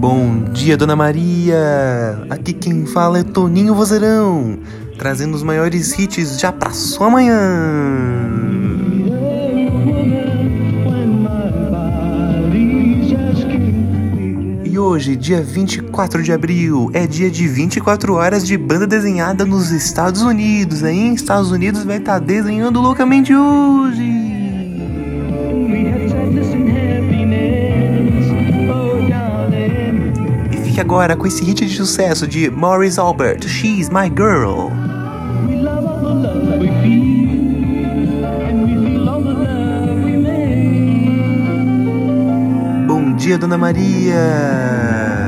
Bom dia, Dona Maria! Aqui quem fala é Toninho Vozeirão, trazendo os maiores hits já pra sua manhã. E hoje, dia 24 de abril, é dia de 24 horas de banda desenhada nos Estados Unidos. Aí, Estados Unidos vai estar desenhando loucamente hoje. Agora com esse hit de sucesso de Maurice Albert, She's My Girl. Bom dia, Dona Maria!